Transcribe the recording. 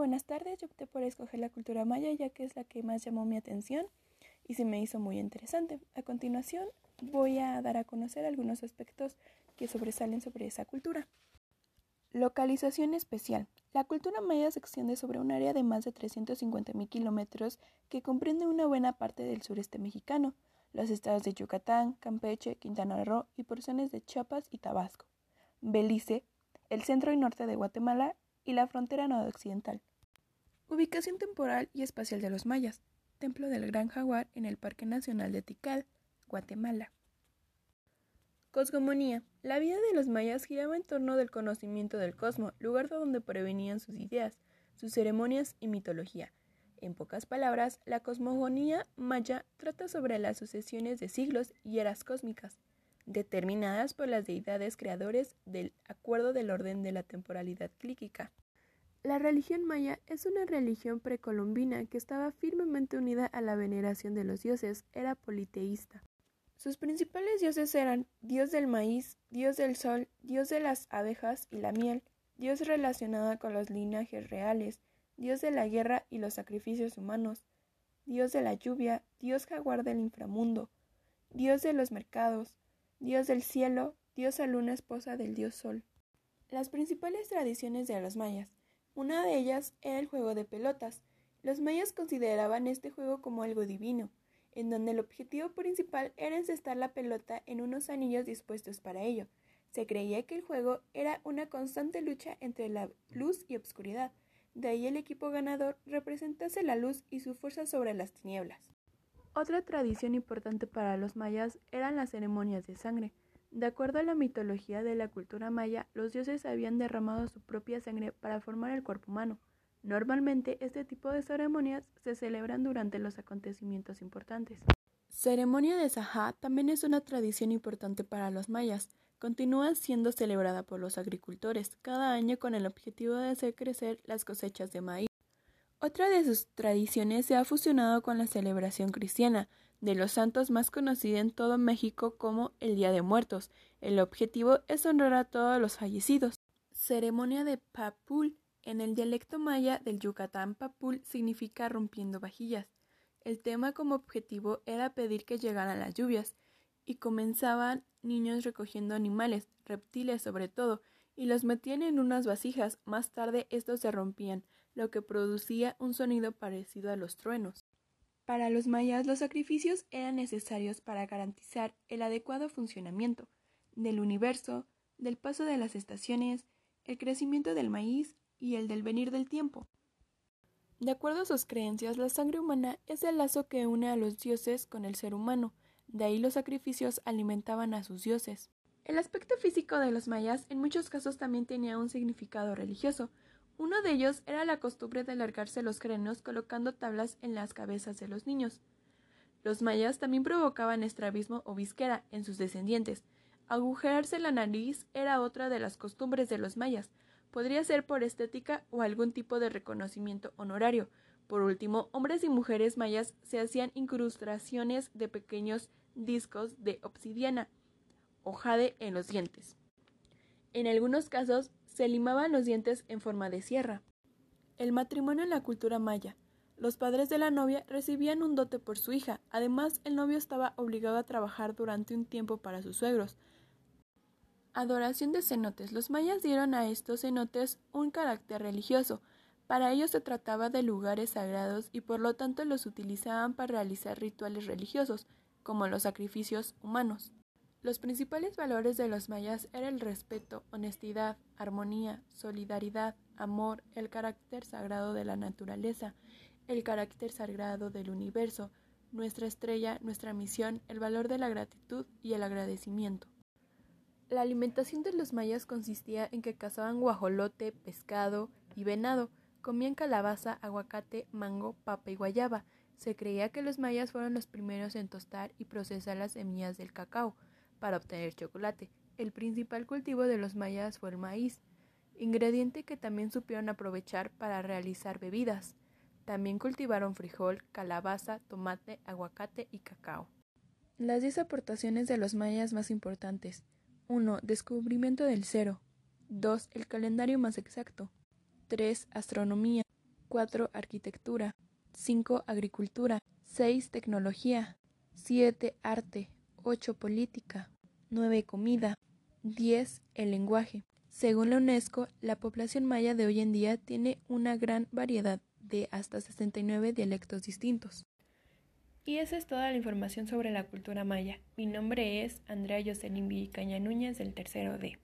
buenas tardes. Yo opté por escoger la cultura maya ya que es la que más llamó mi atención y se me hizo muy interesante. A continuación voy a dar a conocer algunos aspectos que sobresalen sobre esa cultura. Localización especial. La cultura maya se extiende sobre un área de más de 350.000 kilómetros que comprende una buena parte del sureste mexicano, los estados de Yucatán, Campeche, Quintana Roo y porciones de Chiapas y Tabasco, Belice, el centro y norte de Guatemala y la frontera noroccidental. Ubicación temporal y espacial de los mayas. Templo del Gran Jaguar en el Parque Nacional de Tikal, Guatemala. Cosmogonía. La vida de los mayas giraba en torno del conocimiento del cosmos, lugar donde prevenían sus ideas, sus ceremonias y mitología. En pocas palabras, la cosmogonía maya trata sobre las sucesiones de siglos y eras cósmicas, determinadas por las deidades creadores del acuerdo del orden de la temporalidad clíquica. La religión maya es una religión precolombina que estaba firmemente unida a la veneración de los dioses, era politeísta. Sus principales dioses eran dios del maíz, dios del sol, dios de las abejas y la miel, dios relacionado con los linajes reales, dios de la guerra y los sacrificios humanos, dios de la lluvia, dios jaguar del inframundo, dios de los mercados, dios del cielo, diosa luna esposa del dios sol. Las principales tradiciones de los mayas. Una de ellas era el juego de pelotas. Los mayas consideraban este juego como algo divino, en donde el objetivo principal era encestar la pelota en unos anillos dispuestos para ello. Se creía que el juego era una constante lucha entre la luz y obscuridad, de ahí el equipo ganador representase la luz y su fuerza sobre las tinieblas. Otra tradición importante para los mayas eran las ceremonias de sangre. De acuerdo a la mitología de la cultura maya, los dioses habían derramado su propia sangre para formar el cuerpo humano. Normalmente este tipo de ceremonias se celebran durante los acontecimientos importantes. Ceremonia de Sajá también es una tradición importante para los mayas. Continúa siendo celebrada por los agricultores cada año con el objetivo de hacer crecer las cosechas de maíz. Otra de sus tradiciones se ha fusionado con la celebración cristiana de los santos más conocida en todo México como el Día de Muertos. El objetivo es honrar a todos los fallecidos. Ceremonia de Papul. En el dialecto maya del Yucatán, Papul significa rompiendo vajillas. El tema como objetivo era pedir que llegaran las lluvias, y comenzaban niños recogiendo animales, reptiles sobre todo, y los metían en unas vasijas. Más tarde estos se rompían lo que producía un sonido parecido a los truenos. Para los mayas los sacrificios eran necesarios para garantizar el adecuado funcionamiento del universo, del paso de las estaciones, el crecimiento del maíz y el del venir del tiempo. De acuerdo a sus creencias, la sangre humana es el lazo que une a los dioses con el ser humano, de ahí los sacrificios alimentaban a sus dioses. El aspecto físico de los mayas en muchos casos también tenía un significado religioso, uno de ellos era la costumbre de alargarse los cráneos colocando tablas en las cabezas de los niños. Los mayas también provocaban estrabismo o visquera en sus descendientes. Agujerarse la nariz era otra de las costumbres de los mayas. Podría ser por estética o algún tipo de reconocimiento honorario. Por último, hombres y mujeres mayas se hacían incrustaciones de pequeños discos de obsidiana o jade en los dientes. En algunos casos se limaban los dientes en forma de sierra. El matrimonio en la cultura maya. Los padres de la novia recibían un dote por su hija. Además, el novio estaba obligado a trabajar durante un tiempo para sus suegros. Adoración de cenotes. Los mayas dieron a estos cenotes un carácter religioso. Para ellos se trataba de lugares sagrados y por lo tanto los utilizaban para realizar rituales religiosos, como los sacrificios humanos. Los principales valores de los mayas eran el respeto, honestidad, armonía, solidaridad, amor, el carácter sagrado de la naturaleza, el carácter sagrado del universo, nuestra estrella, nuestra misión, el valor de la gratitud y el agradecimiento. La alimentación de los mayas consistía en que cazaban guajolote, pescado y venado, comían calabaza, aguacate, mango, papa y guayaba. Se creía que los mayas fueron los primeros en tostar y procesar las semillas del cacao, para obtener chocolate. El principal cultivo de los mayas fue el maíz, ingrediente que también supieron aprovechar para realizar bebidas. También cultivaron frijol, calabaza, tomate, aguacate y cacao. Las 10 aportaciones de los mayas más importantes. 1. Descubrimiento del cero. 2. El calendario más exacto. 3. Astronomía. 4. Arquitectura. 5. Agricultura. 6. Tecnología. 7. Arte. 8. Política. 9. Comida. 10. El lenguaje. Según la UNESCO, la población maya de hoy en día tiene una gran variedad de hasta 69 dialectos distintos. Y esa es toda la información sobre la cultura maya. Mi nombre es Andrea Jocelyn Villicaña Núñez del tercero D.